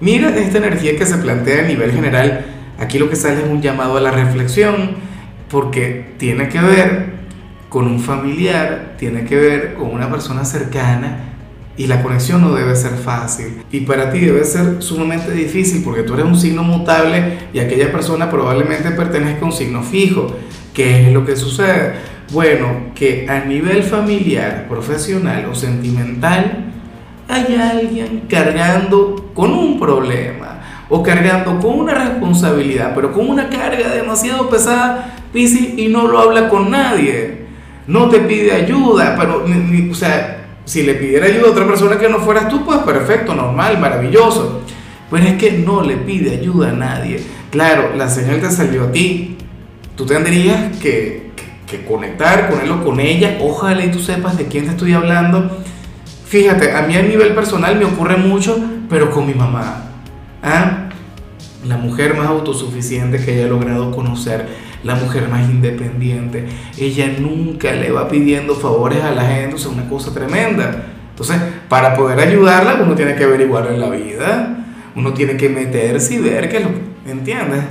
Mira esta energía que se plantea a nivel general. Aquí lo que sale es un llamado a la reflexión, porque tiene que ver con un familiar, tiene que ver con una persona cercana y la conexión no debe ser fácil. Y para ti debe ser sumamente difícil porque tú eres un signo mutable y aquella persona probablemente pertenezca a un signo fijo. ¿Qué es lo que sucede? Bueno, que a nivel familiar, profesional o sentimental, hay alguien cargando con un problema o cargando con una responsabilidad, pero con una carga demasiado pesada, y no lo habla con nadie. No te pide ayuda, pero, o sea, si le pidiera ayuda a otra persona que no fueras tú, pues perfecto, normal, maravilloso. Pues es que no le pide ayuda a nadie. Claro, la señal te salió a ti. Tú tendrías que, que conectar con con ella. Ojalá y tú sepas de quién te estoy hablando Fíjate, a mí a nivel personal me ocurre mucho, pero con mi mamá. ¿Ah? La mujer más autosuficiente que haya logrado conocer, la mujer más independiente. Ella nunca le va pidiendo favores a la gente, o sea, una cosa tremenda. Entonces, para poder ayudarla, uno tiene que averiguar en la vida, uno tiene que meterse y ver qué es lo que. ¿Entiendes?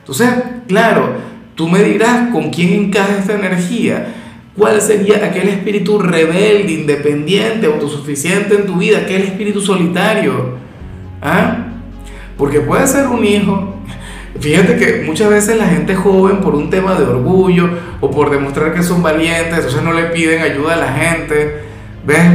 Entonces, claro, tú me dirás con quién encaja esta energía ¿Cuál sería aquel espíritu rebelde, independiente, autosuficiente en tu vida? Aquel espíritu solitario. ¿Ah? Porque puede ser un hijo. Fíjate que muchas veces la gente joven por un tema de orgullo o por demostrar que son valientes, entonces no le piden ayuda a la gente. ¿Ves?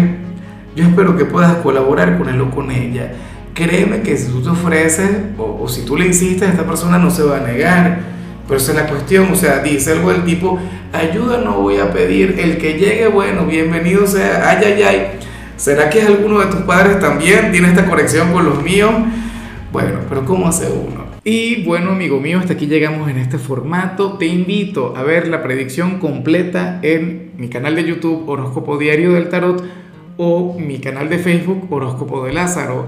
Yo espero que puedas colaborar con él o con ella. Créeme que si tú te ofreces o, o si tú le insistes, esta persona no se va a negar pero esa es la cuestión, o sea, dice algo del tipo, ayuda no voy a pedir, el que llegue, bueno, bienvenido sea, ay, ay, ay. ¿Será que es alguno de tus padres también? ¿Tiene esta conexión con los míos? Bueno, pero ¿cómo hace uno? Y bueno, amigo mío, hasta aquí llegamos en este formato. Te invito a ver la predicción completa en mi canal de YouTube Horóscopo Diario del Tarot o mi canal de Facebook Horóscopo de Lázaro.